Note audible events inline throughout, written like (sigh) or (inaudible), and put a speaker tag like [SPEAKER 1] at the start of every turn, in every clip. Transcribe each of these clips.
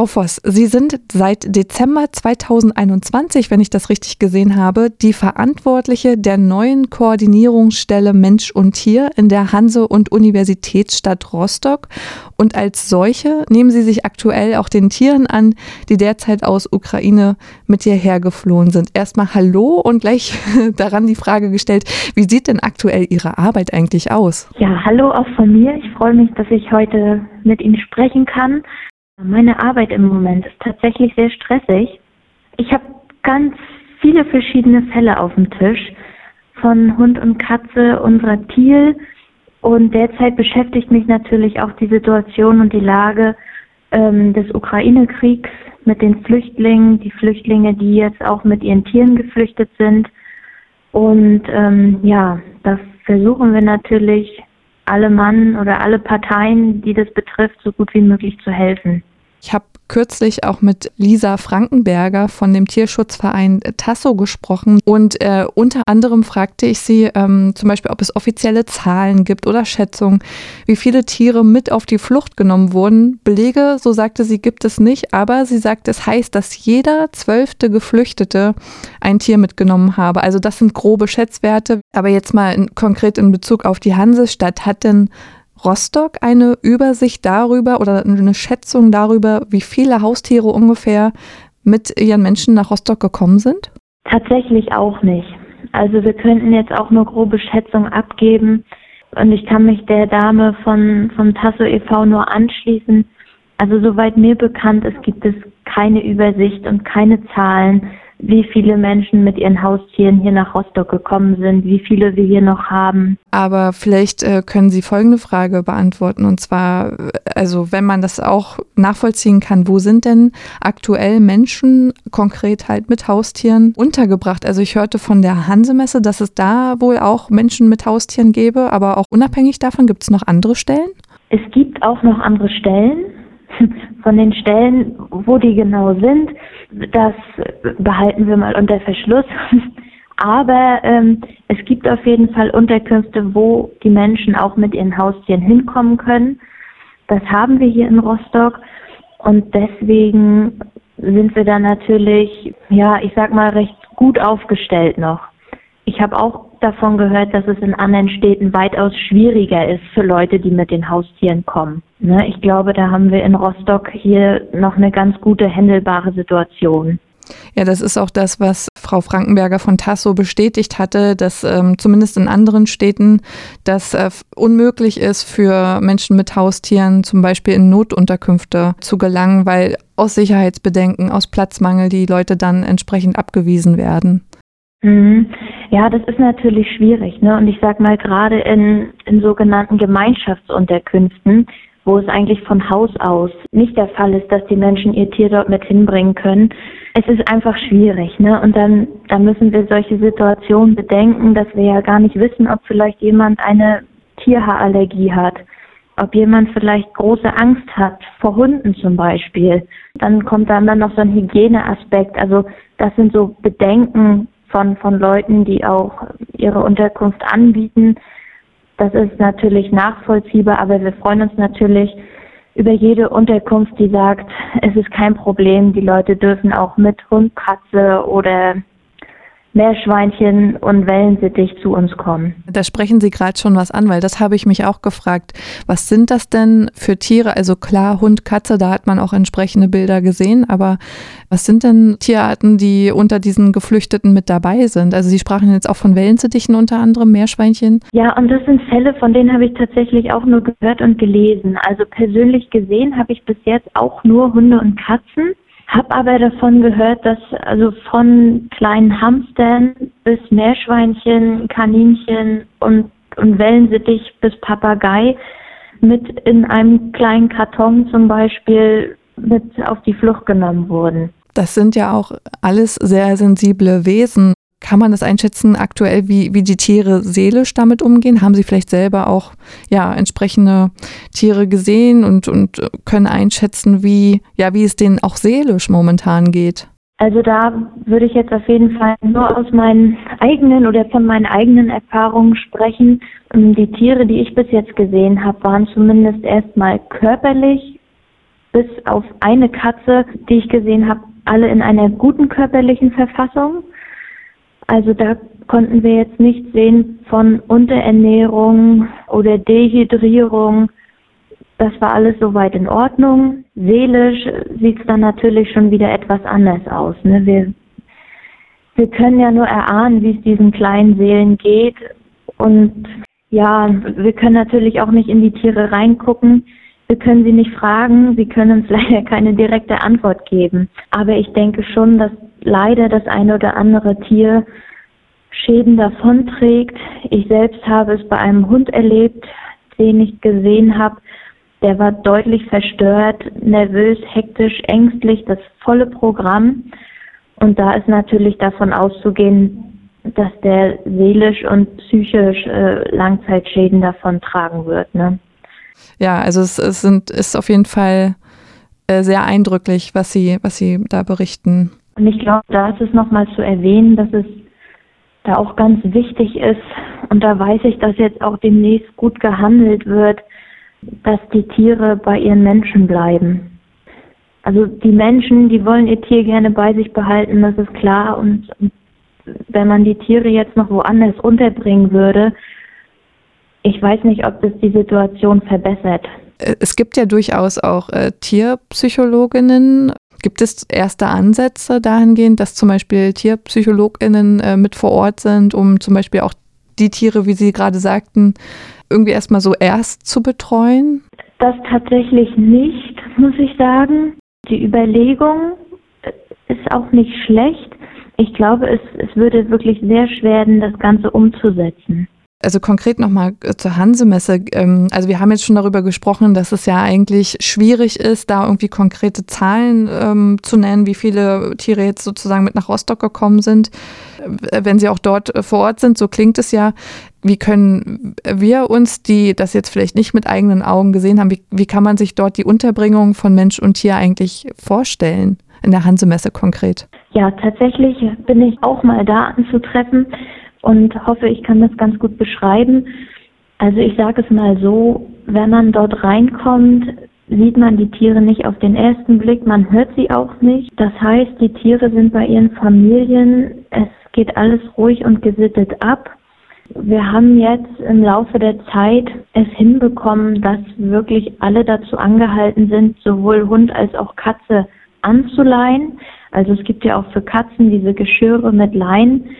[SPEAKER 1] Frau Voss, Sie sind seit Dezember 2021, wenn ich das richtig gesehen habe, die Verantwortliche der neuen Koordinierungsstelle Mensch und Tier in der Hanse- und Universitätsstadt Rostock. Und als solche nehmen Sie sich aktuell auch den Tieren an, die derzeit aus Ukraine mit hierher geflohen sind. Erstmal Hallo und gleich (laughs) daran die Frage gestellt, wie sieht denn aktuell Ihre Arbeit eigentlich aus?
[SPEAKER 2] Ja, hallo auch von mir. Ich freue mich, dass ich heute mit Ihnen sprechen kann. Meine Arbeit im Moment ist tatsächlich sehr stressig. Ich habe ganz viele verschiedene Fälle auf dem Tisch von Hund und Katze unserer Thiel. Und derzeit beschäftigt mich natürlich auch die Situation und die Lage ähm, des Ukraine-Kriegs mit den Flüchtlingen, die Flüchtlinge, die jetzt auch mit ihren Tieren geflüchtet sind. Und ähm, ja, da versuchen wir natürlich alle Mann oder alle Parteien, die das betrifft, so gut wie möglich zu helfen.
[SPEAKER 1] Ich habe kürzlich auch mit Lisa Frankenberger von dem Tierschutzverein Tasso gesprochen und äh, unter anderem fragte ich sie ähm, zum Beispiel, ob es offizielle Zahlen gibt oder Schätzungen, wie viele Tiere mit auf die Flucht genommen wurden. Belege, so sagte sie, gibt es nicht, aber sie sagt, es heißt, dass jeder zwölfte Geflüchtete ein Tier mitgenommen habe. Also das sind grobe Schätzwerte. Aber jetzt mal in, konkret in Bezug auf die Hansestadt, hat denn Rostock eine Übersicht darüber oder eine Schätzung darüber, wie viele Haustiere ungefähr mit ihren Menschen nach Rostock gekommen sind?
[SPEAKER 2] Tatsächlich auch nicht. Also wir könnten jetzt auch nur grobe Schätzungen abgeben und ich kann mich der Dame von vom Tasso e.V. nur anschließen. Also soweit mir bekannt ist, gibt es keine Übersicht und keine Zahlen, wie viele Menschen mit ihren Haustieren hier nach Rostock gekommen sind, wie viele wir hier noch haben.
[SPEAKER 1] Aber vielleicht äh, können Sie folgende Frage beantworten. Und zwar, also wenn man das auch nachvollziehen kann, wo sind denn aktuell Menschen konkret halt mit Haustieren untergebracht? Also ich hörte von der Hansemesse, dass es da wohl auch Menschen mit Haustieren gäbe, aber auch unabhängig davon gibt es noch andere Stellen?
[SPEAKER 2] Es gibt auch noch andere Stellen. (laughs) Von den Stellen, wo die genau sind, das behalten wir mal unter Verschluss. (laughs) Aber ähm, es gibt auf jeden Fall Unterkünfte, wo die Menschen auch mit ihren Haustieren hinkommen können. Das haben wir hier in Rostock und deswegen sind wir da natürlich, ja, ich sag mal, recht gut aufgestellt noch. Ich habe auch davon gehört, dass es in anderen Städten weitaus schwieriger ist für Leute, die mit den Haustieren kommen. Ne, ich glaube, da haben wir in Rostock hier noch eine ganz gute, händelbare Situation.
[SPEAKER 1] Ja, das ist auch das, was Frau Frankenberger von Tasso bestätigt hatte, dass ähm, zumindest in anderen Städten das äh, unmöglich ist für Menschen mit Haustieren zum Beispiel in Notunterkünfte zu gelangen, weil aus Sicherheitsbedenken, aus Platzmangel die Leute dann entsprechend abgewiesen werden.
[SPEAKER 2] Mhm. Ja, das ist natürlich schwierig, ne? Und ich sag mal, gerade in, in sogenannten Gemeinschaftsunterkünften, wo es eigentlich von Haus aus nicht der Fall ist, dass die Menschen ihr Tier dort mit hinbringen können. Es ist einfach schwierig, ne? Und dann, dann müssen wir solche Situationen bedenken, dass wir ja gar nicht wissen, ob vielleicht jemand eine Tierhaarallergie hat, ob jemand vielleicht große Angst hat vor Hunden zum Beispiel. Dann kommt dann, dann noch so ein Hygieneaspekt. Also das sind so Bedenken von, von Leuten, die auch ihre Unterkunft anbieten. Das ist natürlich nachvollziehbar, aber wir freuen uns natürlich über jede Unterkunft, die sagt, es ist kein Problem, die Leute dürfen auch mit Hund, Katze oder Meerschweinchen und Wellensittich zu uns kommen.
[SPEAKER 1] Da sprechen Sie gerade schon was an, weil das habe ich mich auch gefragt. Was sind das denn für Tiere? Also klar, Hund, Katze, da hat man auch entsprechende Bilder gesehen, aber was sind denn Tierarten, die unter diesen Geflüchteten mit dabei sind? Also Sie sprachen jetzt auch von Wellensittichen unter anderem, Meerschweinchen.
[SPEAKER 2] Ja, und das sind Fälle, von denen habe ich tatsächlich auch nur gehört und gelesen. Also persönlich gesehen habe ich bis jetzt auch nur Hunde und Katzen. Hab aber davon gehört, dass also von kleinen Hamstern bis Meerschweinchen, Kaninchen und, und Wellensittich bis Papagei mit in einem kleinen Karton zum Beispiel mit auf die Flucht genommen wurden.
[SPEAKER 1] Das sind ja auch alles sehr sensible Wesen. Kann man das einschätzen aktuell, wie, wie die Tiere seelisch damit umgehen? Haben Sie vielleicht selber auch ja, entsprechende Tiere gesehen und, und können einschätzen, wie, ja, wie es denen auch seelisch momentan geht?
[SPEAKER 2] Also da würde ich jetzt auf jeden Fall nur aus meinen eigenen oder von meinen eigenen Erfahrungen sprechen. Die Tiere, die ich bis jetzt gesehen habe, waren zumindest erstmal körperlich bis auf eine Katze, die ich gesehen habe, alle in einer guten körperlichen Verfassung. Also da konnten wir jetzt nicht sehen von Unterernährung oder Dehydrierung. Das war alles soweit in Ordnung. Seelisch sieht es dann natürlich schon wieder etwas anders aus. Ne? Wir, wir können ja nur erahnen, wie es diesen kleinen Seelen geht. Und ja, wir können natürlich auch nicht in die Tiere reingucken. Wir können sie nicht fragen. Sie können uns (laughs) leider keine direkte Antwort geben. Aber ich denke schon, dass leider das eine oder andere Tier Schäden davonträgt. Ich selbst habe es bei einem Hund erlebt, den ich gesehen habe. Der war deutlich verstört, nervös, hektisch, ängstlich, das volle Programm. Und da ist natürlich davon auszugehen, dass der seelisch und psychisch äh, Langzeitschäden davon tragen wird. Ne?
[SPEAKER 1] Ja, also es, es sind, ist auf jeden Fall äh, sehr eindrücklich, was Sie, was Sie da berichten.
[SPEAKER 2] Und ich glaube, da ist es nochmal zu erwähnen, dass es da auch ganz wichtig ist, und da weiß ich, dass jetzt auch demnächst gut gehandelt wird, dass die Tiere bei ihren Menschen bleiben. Also die Menschen, die wollen ihr Tier gerne bei sich behalten, das ist klar. Und, wenn man die Tiere jetzt noch woanders unterbringen würde, ich weiß nicht, ob das die Situation verbessert.
[SPEAKER 1] Es gibt ja durchaus auch äh, Tierpsychologinnen, Gibt es erste Ansätze dahingehend, dass zum Beispiel TierpsychologInnen äh, mit vor Ort sind, um zum Beispiel auch die Tiere, wie Sie gerade sagten, irgendwie erstmal so erst zu betreuen?
[SPEAKER 2] Das tatsächlich nicht, muss ich sagen. Die Überlegung ist auch nicht schlecht. Ich glaube, es, es würde wirklich sehr schwer werden, das Ganze umzusetzen.
[SPEAKER 1] Also konkret nochmal äh, zur Hansemesse. Ähm, also wir haben jetzt schon darüber gesprochen, dass es ja eigentlich schwierig ist, da irgendwie konkrete Zahlen ähm, zu nennen, wie viele Tiere jetzt sozusagen mit nach Rostock gekommen sind. Äh, wenn sie auch dort äh, vor Ort sind, so klingt es ja. Wie können wir uns, die das jetzt vielleicht nicht mit eigenen Augen gesehen haben, wie, wie kann man sich dort die Unterbringung von Mensch und Tier eigentlich vorstellen? In der Hansemesse konkret.
[SPEAKER 2] Ja, tatsächlich bin ich auch mal da anzutreffen und hoffe, ich kann das ganz gut beschreiben. Also ich sage es mal so, wenn man dort reinkommt, sieht man die Tiere nicht auf den ersten Blick, man hört sie auch nicht. Das heißt, die Tiere sind bei ihren Familien, es geht alles ruhig und gesittet ab. Wir haben jetzt im Laufe der Zeit es hinbekommen, dass wirklich alle dazu angehalten sind, sowohl Hund als auch Katze anzuleihen. Also es gibt ja auch für Katzen diese Geschirre mit Leinen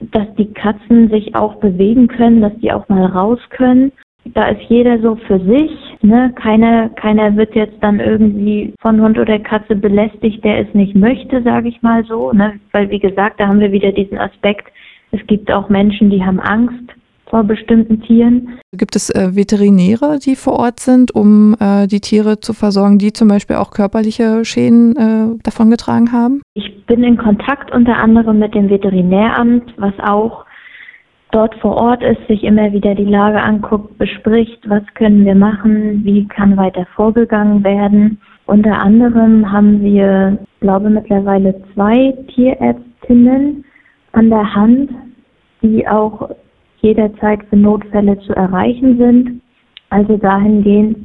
[SPEAKER 2] dass die Katzen sich auch bewegen können, dass die auch mal raus können. Da ist jeder so für sich, ne? Keiner, keiner wird jetzt dann irgendwie von Hund oder Katze belästigt, der es nicht möchte, sage ich mal so, ne? Weil wie gesagt, da haben wir wieder diesen Aspekt. Es gibt auch Menschen, die haben Angst vor bestimmten Tieren.
[SPEAKER 1] Gibt es äh, Veterinäre, die vor Ort sind, um äh, die Tiere zu versorgen, die zum Beispiel auch körperliche Schäden äh, davongetragen haben?
[SPEAKER 2] Ich bin in Kontakt unter anderem mit dem Veterinäramt, was auch dort vor Ort ist, sich immer wieder die Lage anguckt, bespricht, was können wir machen, wie kann weiter vorgegangen werden. Unter anderem haben wir, glaube mittlerweile zwei Tierärztinnen an der Hand, die auch jederzeit für Notfälle zu erreichen sind. Also dahingehend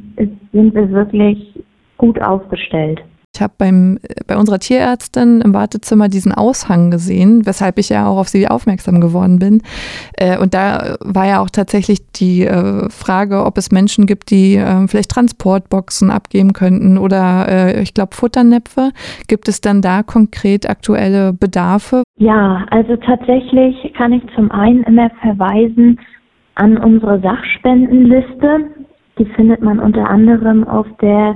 [SPEAKER 2] sind wir wirklich gut aufgestellt.
[SPEAKER 1] Ich habe beim bei unserer Tierärztin im Wartezimmer diesen Aushang gesehen, weshalb ich ja auch auf sie aufmerksam geworden bin. Äh, und da war ja auch tatsächlich die äh, Frage, ob es Menschen gibt, die äh, vielleicht Transportboxen abgeben könnten oder ich glaube Futternäpfe. Gibt es dann da konkret aktuelle Bedarfe?
[SPEAKER 2] Ja, also tatsächlich kann ich zum einen immer verweisen an unsere Sachspendenliste. Die findet man unter anderem auf der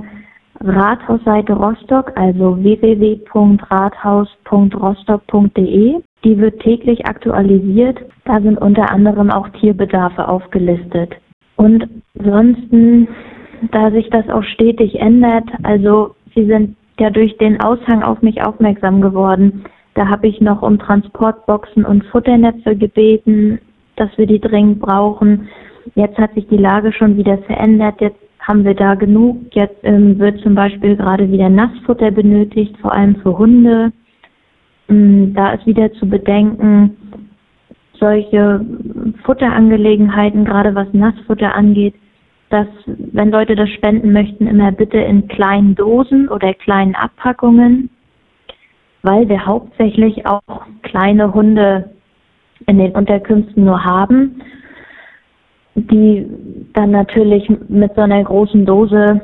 [SPEAKER 2] Rathausseite Rostock, also www.rathaus.rostock.de. Die wird täglich aktualisiert. Da sind unter anderem auch Tierbedarfe aufgelistet. Und ansonsten, da sich das auch stetig ändert, also Sie sind ja durch den Aushang auf mich aufmerksam geworden. Da habe ich noch um Transportboxen und Futternetze gebeten, dass wir die dringend brauchen. Jetzt hat sich die Lage schon wieder verändert. Jetzt haben wir da genug. Jetzt ähm, wird zum Beispiel gerade wieder Nassfutter benötigt, vor allem für Hunde. Ähm, da ist wieder zu bedenken, solche Futterangelegenheiten, gerade was Nassfutter angeht, dass wenn Leute das spenden möchten, immer bitte in kleinen Dosen oder kleinen Abpackungen, weil wir hauptsächlich auch kleine Hunde in den Unterkünften nur haben, die dann natürlich mit so einer großen Dose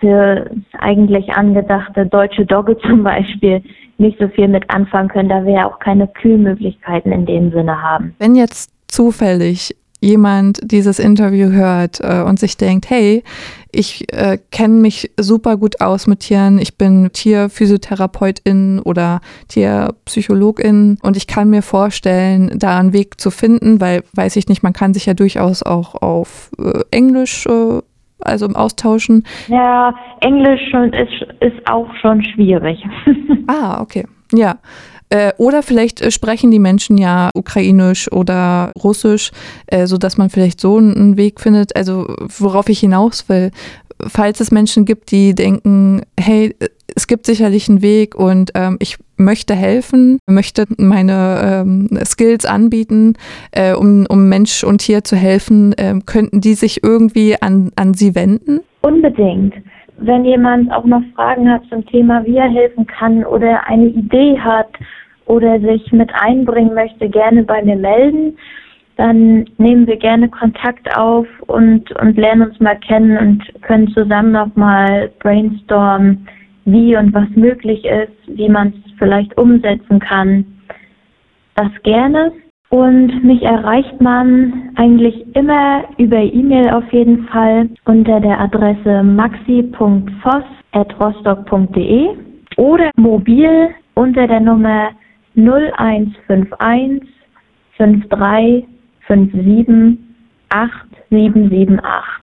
[SPEAKER 2] für eigentlich angedachte deutsche Dogge (laughs) zum Beispiel nicht so viel mit anfangen können, da wir ja auch keine Kühlmöglichkeiten in dem Sinne haben.
[SPEAKER 1] Wenn jetzt zufällig jemand dieses Interview hört äh, und sich denkt, hey, ich äh, kenne mich super gut aus mit Tieren, ich bin Tierphysiotherapeutin oder Tierpsychologin und ich kann mir vorstellen, da einen Weg zu finden, weil, weiß ich nicht, man kann sich ja durchaus auch auf äh, Englisch äh, also im Austauschen?
[SPEAKER 2] Ja, Englisch ist, ist auch schon schwierig. (laughs)
[SPEAKER 1] ah, okay. Ja. Äh, oder vielleicht äh, sprechen die Menschen ja Ukrainisch oder Russisch, äh, sodass man vielleicht so einen Weg findet. Also worauf ich hinaus will, falls es Menschen gibt, die denken, hey, es gibt sicherlich einen Weg und ähm, ich möchte helfen, möchte meine ähm, Skills anbieten, äh, um, um Mensch und Tier zu helfen, ähm, könnten die sich irgendwie an, an Sie wenden?
[SPEAKER 2] Unbedingt. Wenn jemand auch noch Fragen hat zum Thema, wie er helfen kann oder eine Idee hat oder sich mit einbringen möchte, gerne bei mir melden. Dann nehmen wir gerne Kontakt auf und, und lernen uns mal kennen und können zusammen nochmal brainstormen, wie und was möglich ist, wie man es vielleicht umsetzen kann. Das gerne. Und mich erreicht man eigentlich immer über E-Mail auf jeden Fall unter der Adresse maxi.voss.rostock.de oder mobil unter der Nummer 0151 53 57 8778.